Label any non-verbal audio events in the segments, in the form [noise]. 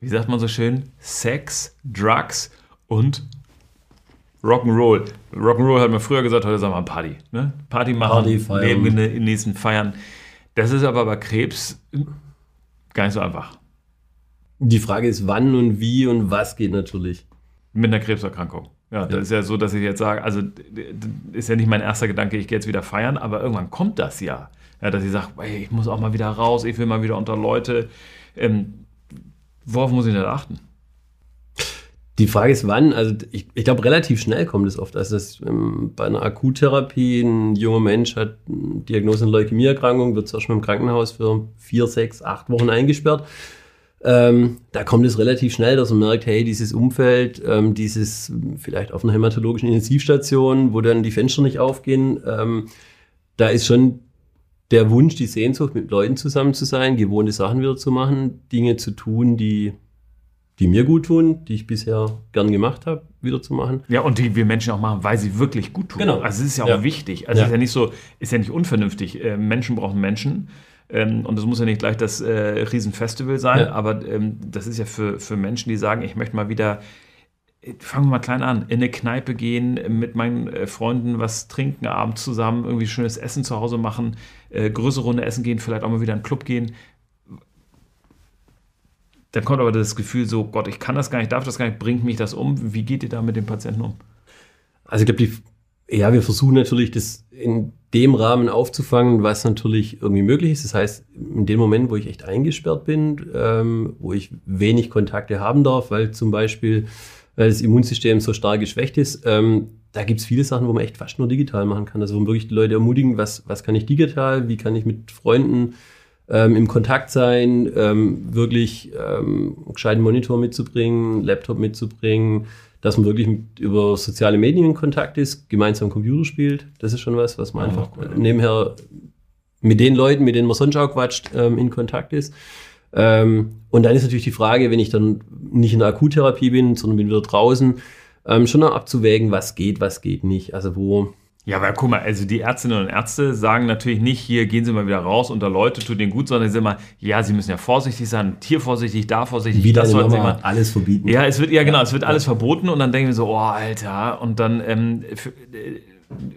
wie sagt man so schön, Sex, Drugs und Rock'n'Roll. Rock'n'Roll hat man früher gesagt, heute sagen wir Party. Ne? Party machen, Party feiern. Leben genießen, feiern. Das ist aber bei Krebs gar nicht so einfach. Die Frage ist, wann und wie und was geht natürlich. Mit einer Krebserkrankung. Ja, das Ja. ist ja so, dass ich jetzt sage, also ist ja nicht mein erster Gedanke, ich gehe jetzt wieder feiern, aber irgendwann kommt das ja. ja dass ich sage, ey, ich muss auch mal wieder raus, ich will mal wieder unter Leute. Ähm, worauf muss ich denn achten? Die Frage ist, wann. Also ich, ich glaube, relativ schnell kommt es oft. Also das, ähm, bei einer Akuttherapie, ein junger Mensch hat eine Diagnose einer Leukämieerkrankung, wird zuerst mal im Krankenhaus für vier, sechs, acht Wochen eingesperrt. Ähm, da kommt es relativ schnell, dass man merkt, hey, dieses Umfeld, ähm, dieses vielleicht auf einer hämatologischen Intensivstation, wo dann die Fenster nicht aufgehen, ähm, da ist schon der Wunsch, die Sehnsucht, mit Leuten zusammen zu sein, gewohnte Sachen wieder zu machen, Dinge zu tun, die, die mir gut tun, die ich bisher gern gemacht habe, wieder zu machen. Ja, und die wir Menschen auch machen, weil sie wirklich gut tun. Genau. Also es ist ja auch Ja. wichtig. Also Ja. es ist ja nicht so, ist ja nicht unvernünftig. Äh, Menschen brauchen Menschen. Ähm, und das muss ja nicht gleich das äh, Riesenfestival sein, Ja. aber ähm, das ist ja für, für Menschen, die sagen, ich möchte mal wieder, fangen wir mal klein an, in eine Kneipe gehen, mit meinen äh, Freunden was trinken, abends zusammen, irgendwie schönes Essen zu Hause machen, äh, größere Runde essen gehen, vielleicht auch mal wieder in einen Club gehen. Dann kommt aber das Gefühl so, Gott, ich kann das gar nicht, darf das gar nicht, bringt mich das um? Wie geht ihr da mit dem Patienten um? Also ich glaube, ja, wir versuchen natürlich, das in dem Rahmen aufzufangen, was natürlich irgendwie möglich ist. Das heißt, in dem Moment, wo ich echt eingesperrt bin, ähm, wo ich wenig Kontakte haben darf, weil zum Beispiel weil das Immunsystem so stark geschwächt ist, ähm, da gibt es viele Sachen, wo man echt fast nur digital machen kann. Also wo man wirklich die Leute ermutigen, was, was kann ich digital, wie kann ich mit Freunden ähm, im Kontakt sein, ähm, wirklich ähm, einen gescheiten Monitor mitzubringen, Laptop mitzubringen, dass man wirklich mit, über soziale Medien in Kontakt ist, gemeinsam Computer spielt. Das ist schon was, was man Ja, einfach cool. nebenher mit den Leuten, mit denen man sonst auch quatscht, ähm, in Kontakt ist. Ähm, und dann ist natürlich die Frage, wenn ich dann nicht in der Akuttherapie bin, sondern bin wieder draußen, ähm, schon noch abzuwägen, was geht, was geht nicht. Also wo, Ja, aber guck mal, also die Ärztinnen und Ärzte sagen natürlich nicht, hier gehen Sie mal wieder raus unter Leute, tut denen gut, sondern sie sagen immer, ja, Sie müssen ja vorsichtig sein, hier vorsichtig, da vorsichtig, wie das sollten Sie mal. alles verbieten. Ja, es wird, ja genau, es wird alles verboten und dann denken wir so, oh, Alter, und dann, ähm, f- äh,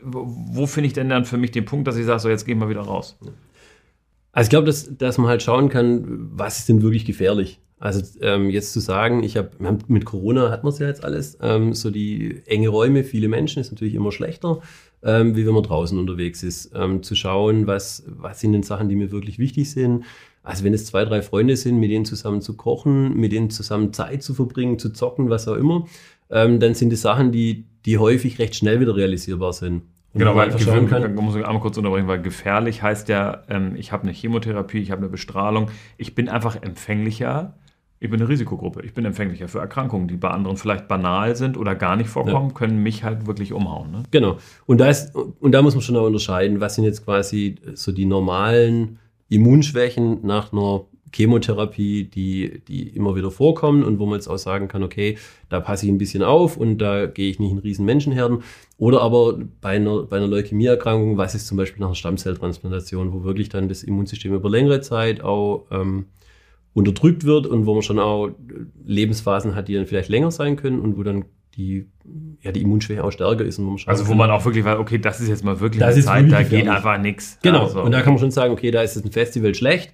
wo wo finde ich denn dann für mich den Punkt, dass ich sage, so jetzt gehen wir wieder raus? Also ich glaube, dass, dass man halt schauen kann, was ist denn wirklich gefährlich. Also ähm, jetzt zu sagen, ich habe mit Corona hat man es ja jetzt alles, ähm, so die enge Räume, viele Menschen ist natürlich immer schlechter, ähm, wie wenn man draußen unterwegs ist. Ähm, zu schauen, was, was sind denn Sachen, die mir wirklich wichtig sind. Also wenn es zwei, drei Freunde sind, mit denen zusammen zu kochen, mit denen zusammen Zeit zu verbringen, zu zocken, was auch immer, ähm, dann sind es Sachen, die, die häufig recht schnell wieder realisierbar sind. Genau, weil kann, da muss ich einmal kurz unterbrechen, weil gefährlich heißt ja, ähm, ich habe eine Chemotherapie, ich habe eine Bestrahlung, ich bin einfach empfänglicher, ich bin eine Risikogruppe, ich bin empfänglicher für Erkrankungen, die bei anderen vielleicht banal sind oder gar nicht vorkommen, können mich halt wirklich umhauen. Ne? Genau. Und da, ist, und da muss man schon auch unterscheiden, was sind jetzt quasi so die normalen Immunschwächen nach einer Chemotherapie, die, die immer wieder vorkommen und wo man jetzt auch sagen kann, okay, da passe ich ein bisschen auf und da gehe ich nicht in riesen Menschenherden. Oder aber bei einer, bei einer Leukämieerkrankung, was ist zum Beispiel nach einer Stammzelltransplantation, wo wirklich dann das Immunsystem über längere Zeit auch ähm, unterdrückt wird und wo man schon auch Lebensphasen hat, die dann vielleicht länger sein können und wo dann die, ja, die Immunschwäche auch stärker ist. Und wo man schauen Also wo kann- man auch wirklich weiß, okay, das ist jetzt mal wirklich Das eine Zeit, da geht einfach nichts. Genau. Also, Und da kann man schon sagen, okay, da ist es ein Festival schlecht.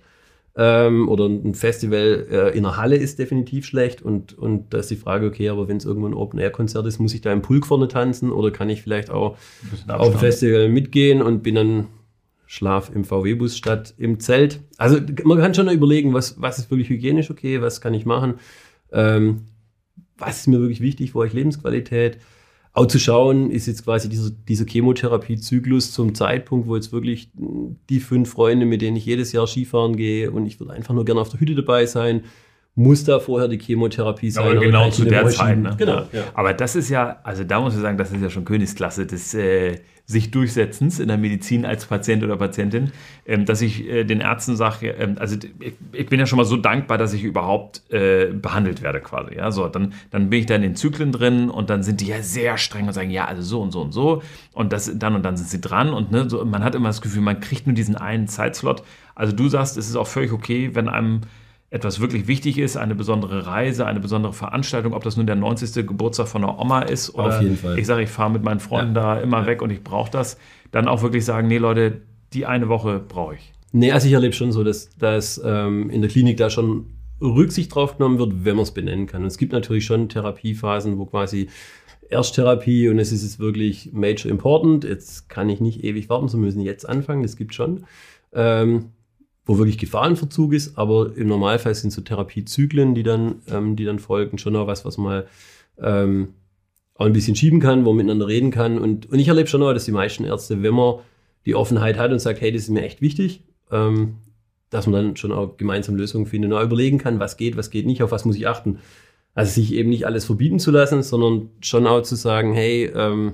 Ähm, oder ein Festival äh, in einer Halle ist definitiv schlecht. Und, und da ist die Frage, okay, aber wenn es irgendwo ein Open-Air-Konzert ist, muss ich da im Pulk vorne tanzen oder kann ich vielleicht auch ein auf dem Abstand. Festival mitgehen und bin dann Schlaf im VW-Bus statt im Zelt. Also man kann schon überlegen, was, was ist wirklich hygienisch okay, was kann ich machen, ähm, was ist mir wirklich wichtig, wo ich Lebensqualität. Auch zu schauen, ist jetzt quasi dieser, dieser Chemotherapie-Zyklus zum Zeitpunkt, wo jetzt wirklich die fünf Freunde, mit denen ich jedes Jahr Skifahren gehe und ich würde einfach nur gerne auf der Hütte dabei sein, muss da vorher die Chemotherapie sein. Aber genau ich zu der Zeit. Ne? Genau. Ja. Aber das ist ja, also da muss ich sagen, das ist ja schon Königsklasse des äh, sich Durchsetzens in der Medizin als Patient oder Patientin, ähm, dass ich äh, den Ärzten sage, ähm, also ich, ich bin ja schon mal so dankbar, dass ich überhaupt äh, behandelt werde quasi. Ja, so dann, dann bin ich da in den Zyklen drin und dann sind die ja sehr streng und sagen, ja, also so und so und so und das dann und dann sind sie dran und ne, so, man hat immer das Gefühl, man kriegt nur diesen einen Zeitslot. Also du sagst, es ist auch völlig okay, wenn einem etwas wirklich wichtig ist, eine besondere Reise, eine besondere Veranstaltung, ob das nun der 90. Geburtstag von der Oma ist oder Auf jeden Fall. ich sage, ich fahre mit meinen Freunden ja. da immer ja. weg und ich brauche das, dann auch wirklich sagen, nee Leute, die eine Woche brauche ich. Nee, also ich erlebe schon so, dass, dass ähm, in der Klinik da schon Rücksicht drauf genommen wird, wenn man es benennen kann. Und es gibt natürlich schon Therapiephasen, wo quasi Ersttherapie und es ist jetzt wirklich major important. Jetzt kann ich nicht ewig warten, so müssen jetzt anfangen, das gibt schon. Ähm, wo wirklich Gefahrenverzug ist, aber im Normalfall sind so Therapiezyklen, die dann, ähm, die dann folgen, schon auch was, was man ähm, auch ein bisschen schieben kann, wo man miteinander reden kann. Und, und ich erlebe schon auch, dass die meisten Ärzte, wenn man die Offenheit hat und sagt, hey, das ist mir echt wichtig, ähm, dass man dann schon auch gemeinsam Lösungen findet und auch überlegen kann, was geht, was geht nicht, auf was muss ich achten. Also sich eben nicht alles verbieten zu lassen, sondern schon auch zu sagen, hey, ähm,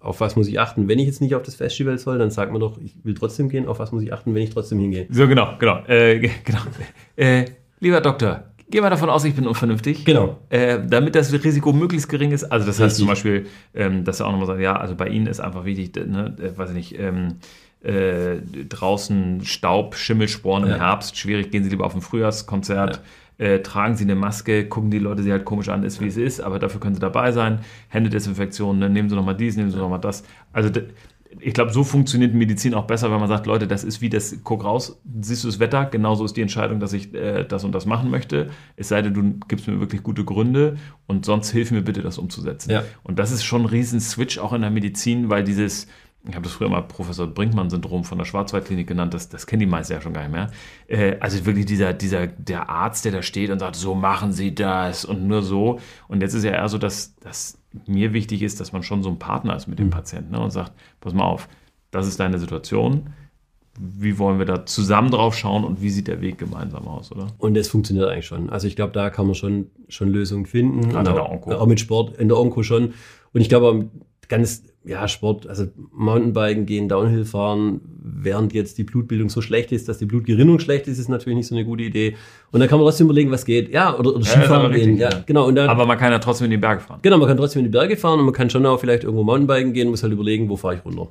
auf was muss ich achten? Wenn ich jetzt nicht auf das Festival soll, dann sagt man doch, ich will trotzdem gehen. Auf was muss ich achten, wenn ich trotzdem hingehe? So, genau, genau. Äh, genau. [laughs] Äh, lieber Doktor, gehen wir davon aus, ich bin unvernünftig. Genau. Äh, damit das Risiko möglichst gering ist. Also, das Richtig. heißt zum Beispiel, ähm, dass er auch nochmal sagt, ja, also bei Ihnen ist einfach wichtig, ne, äh, weiß ich nicht, ähm, äh, draußen Staub, Schimmelsporen im ja. Herbst, schwierig, gehen Sie lieber auf ein Frühjahrskonzert. Ja äh, tragen sie eine Maske, gucken die Leute sie halt komisch an, ist wie es ist, aber dafür können sie dabei sein. Händedesinfektion, ne? nehmen sie nochmal dies, nehmen sie nochmal das. Also ich glaube, so funktioniert Medizin auch besser, wenn man sagt, Leute, das ist wie das, guck raus, siehst du das Wetter, genauso ist die Entscheidung, dass ich äh, das und das machen möchte. Es sei denn, du gibst mir wirklich gute Gründe und sonst hilf mir bitte, das umzusetzen. Ja. Und das ist schon ein riesen Switch auch in der Medizin, weil dieses, ich habe das früher mal Professor Brinkmann-Syndrom von der Schwarzwaldklinik genannt, das, das kennen die meisten ja schon gar nicht mehr. Äh, also wirklich dieser, dieser, der Arzt, der da steht und sagt, so machen Sie das und nur so. Und jetzt ist ja eher so, dass, dass mir wichtig ist, dass man schon so ein Partner ist mit dem mhm. Patienten ne, und sagt, pass mal auf, das ist deine Situation. Wie wollen wir da zusammen drauf schauen und wie sieht der Weg gemeinsam aus, oder? Und das funktioniert eigentlich schon. Also ich glaube, da kann man schon, schon Lösungen finden. Gerade in der Onko. Auch mit Sport in der Onko schon. Und ich glaube, ganz ja, Sport, also Mountainbiken gehen, Downhill fahren, während jetzt die Blutbildung so schlecht ist, dass die Blutgerinnung schlecht ist, ist natürlich nicht so eine gute Idee. Und dann kann man trotzdem überlegen, was geht. Ja, oder, oder Skifahren gehen. Ja, genau. Und dann, aber man kann ja trotzdem in die Berge fahren. Genau, man kann trotzdem in die Berge fahren und man kann schon auch vielleicht irgendwo Mountainbiken gehen, muss halt überlegen, wo fahre ich runter.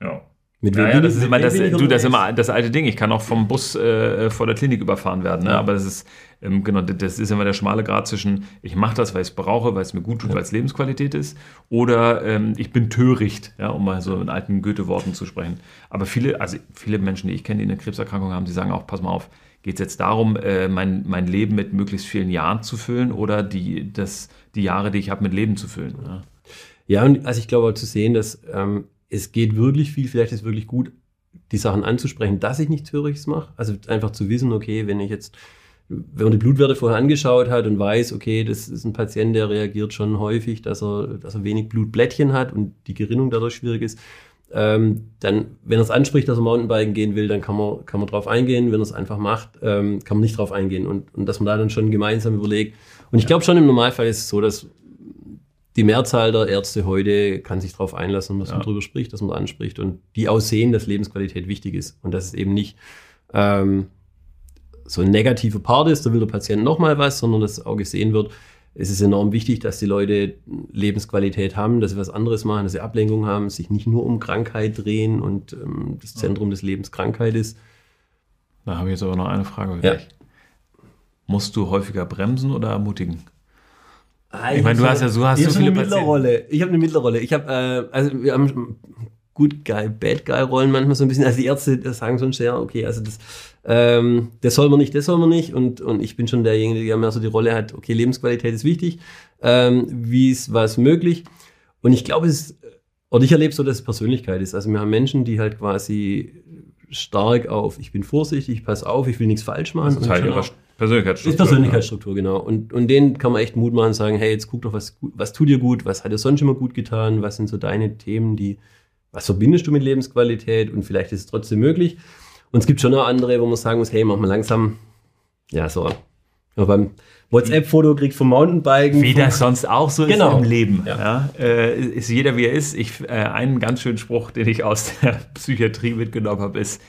Ja. Mit ja, ja, das ist immer das, du, das ist immer das alte Ding. Ich kann auch vom Bus äh, vor der Klinik überfahren werden. Ne? Ja. Aber das ist, ähm, genau, das ist immer der schmale Grad zwischen, ich mache das, weil ich es brauche, weil es mir gut tut, ja. weil es Lebensqualität ist, oder ähm, ich bin töricht, ja, um mal so in alten Goethe-Worten zu sprechen. Aber viele, also viele Menschen, die ich kenne, die eine Krebserkrankung haben, die sagen auch, pass mal auf, geht es jetzt darum, äh, mein, mein Leben mit möglichst vielen Jahren zu füllen oder die, das, die Jahre, die ich habe, mit Leben zu füllen? Ja, ja und also ich glaube zu sehen, dass ähm, es geht wirklich viel, vielleicht ist es wirklich gut, die Sachen anzusprechen, dass ich nichts Höriges mache. Also einfach zu wissen, okay, wenn ich jetzt, wenn man die Blutwerte vorher angeschaut hat und weiß, okay, das ist ein Patient, der reagiert schon häufig, dass er, dass er wenig Blutblättchen hat und die Gerinnung dadurch schwierig ist, ähm, dann, wenn er es anspricht, dass er Mountainbiken gehen will, dann kann man, kann man drauf eingehen. Wenn er es einfach macht, ähm, kann man nicht drauf eingehen. Und, und dass man da dann schon gemeinsam überlegt. Und ich glaube schon im Normalfall ist es so, dass die Mehrzahl der Ärzte heute kann sich darauf einlassen, dass ja. man darüber spricht, dass man anspricht und die aussehen, dass Lebensqualität wichtig ist und dass es eben nicht ähm, so ein negativer Part ist, da will der Patient nochmal was, sondern dass auch gesehen wird, es ist enorm wichtig, dass die Leute Lebensqualität haben, dass sie was anderes machen, dass sie Ablenkung haben, sich nicht nur um Krankheit drehen und ähm, das Zentrum des Lebens Krankheit ist. Da habe ich jetzt aber noch eine Frage. Ja. Musst du häufiger bremsen oder ermutigen? Ah, ich meine, du hast ja so, hast so viele eine Rolle. Ich habe eine Mittlerrolle. Ich habe, äh, also wir haben gut Guy, Bad Guy Rollen manchmal so ein bisschen. Also die Ärzte das sagen schon sehr, okay, also das, ähm, das soll man nicht, das soll man nicht. Und und ich bin schon derjenige, der mehr so die Rolle hat. Okay, Lebensqualität ist wichtig. Ähm, wie ist was möglich? Und ich glaube, es ist, oder ich erlebe so, dass es Persönlichkeit ist. Also wir haben Menschen, die halt quasi stark auf, ich bin vorsichtig, ich passe auf, ich will nichts falsch machen. Ist Teil ihrer Persönlichkeitsstruktur. Ist Persönlichkeitsstruktur, genau. Und, und denen kann man echt Mut machen und sagen, hey, jetzt guck doch, was, was tut dir gut, was hat dir sonst immer gut getan, was sind so deine Themen, die, was verbindest du mit Lebensqualität und vielleicht ist es trotzdem möglich. Und es gibt schon noch andere, wo man sagen muss, hey, mach mal langsam, ja, so, ja, beim WhatsApp-Foto kriegt vom Mountainbiken. Wie das sonst auch so genau. ist im Leben. Ja. ja äh, ist jeder wie er ist. Ich, äh, einen ganz schönen Spruch, den ich aus der [laughs] Psychiatrie mitgenommen habe, ist,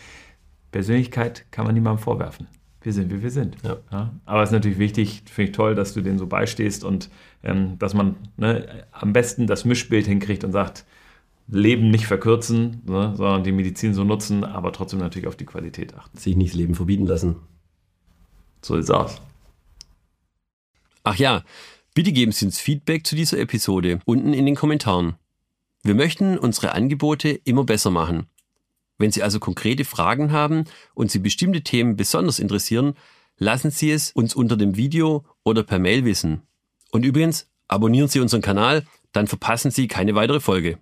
Persönlichkeit kann man niemandem vorwerfen wir sind, wie wir sind. Ja. Ja, aber es ist natürlich wichtig, finde ich toll, dass du denen so beistehst und ähm, dass man ne, am besten das Mischbild hinkriegt und sagt, Leben nicht verkürzen, ne, sondern die Medizin so nutzen, aber trotzdem natürlich auf die Qualität achten. Sich nicht das Leben verbieten lassen. So ist aus. Ach ja, bitte geben Sie uns Feedback zu dieser Episode unten in den Kommentaren. Wir möchten unsere Angebote immer besser machen. Wenn Sie also konkrete Fragen haben und Sie bestimmte Themen besonders interessieren, lassen Sie es uns unter dem Video oder per Mail wissen. Und übrigens, abonnieren Sie unseren Kanal, dann verpassen Sie keine weitere Folge.